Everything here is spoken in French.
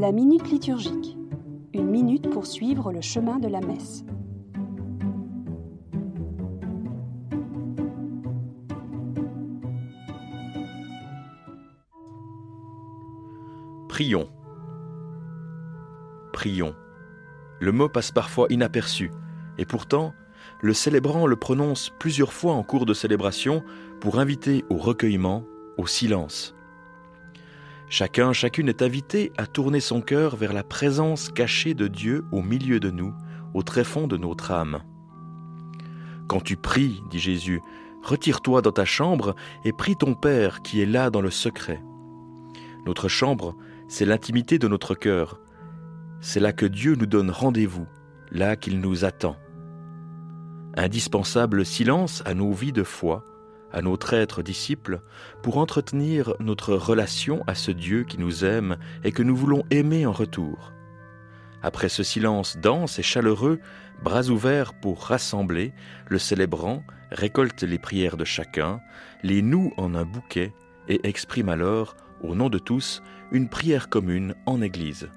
La minute liturgique. Une minute pour suivre le chemin de la messe. Prions. Prions. Le mot passe parfois inaperçu, et pourtant, le célébrant le prononce plusieurs fois en cours de célébration pour inviter au recueillement, au silence. Chacun, chacune est invité à tourner son cœur vers la présence cachée de Dieu au milieu de nous, au tréfonds de notre âme. Quand tu pries, dit Jésus, retire-toi dans ta chambre et prie ton Père qui est là dans le secret. Notre chambre, c'est l'intimité de notre cœur. C'est là que Dieu nous donne rendez-vous, là qu'il nous attend. Indispensable silence à nos vies de foi, à notre être disciple, pour entretenir notre relation à ce Dieu qui nous aime et que nous voulons aimer en retour. Après ce silence dense et chaleureux, bras ouverts pour rassembler, le célébrant récolte les prières de chacun, les noue en un bouquet et exprime alors, au nom de tous, une prière commune en Église.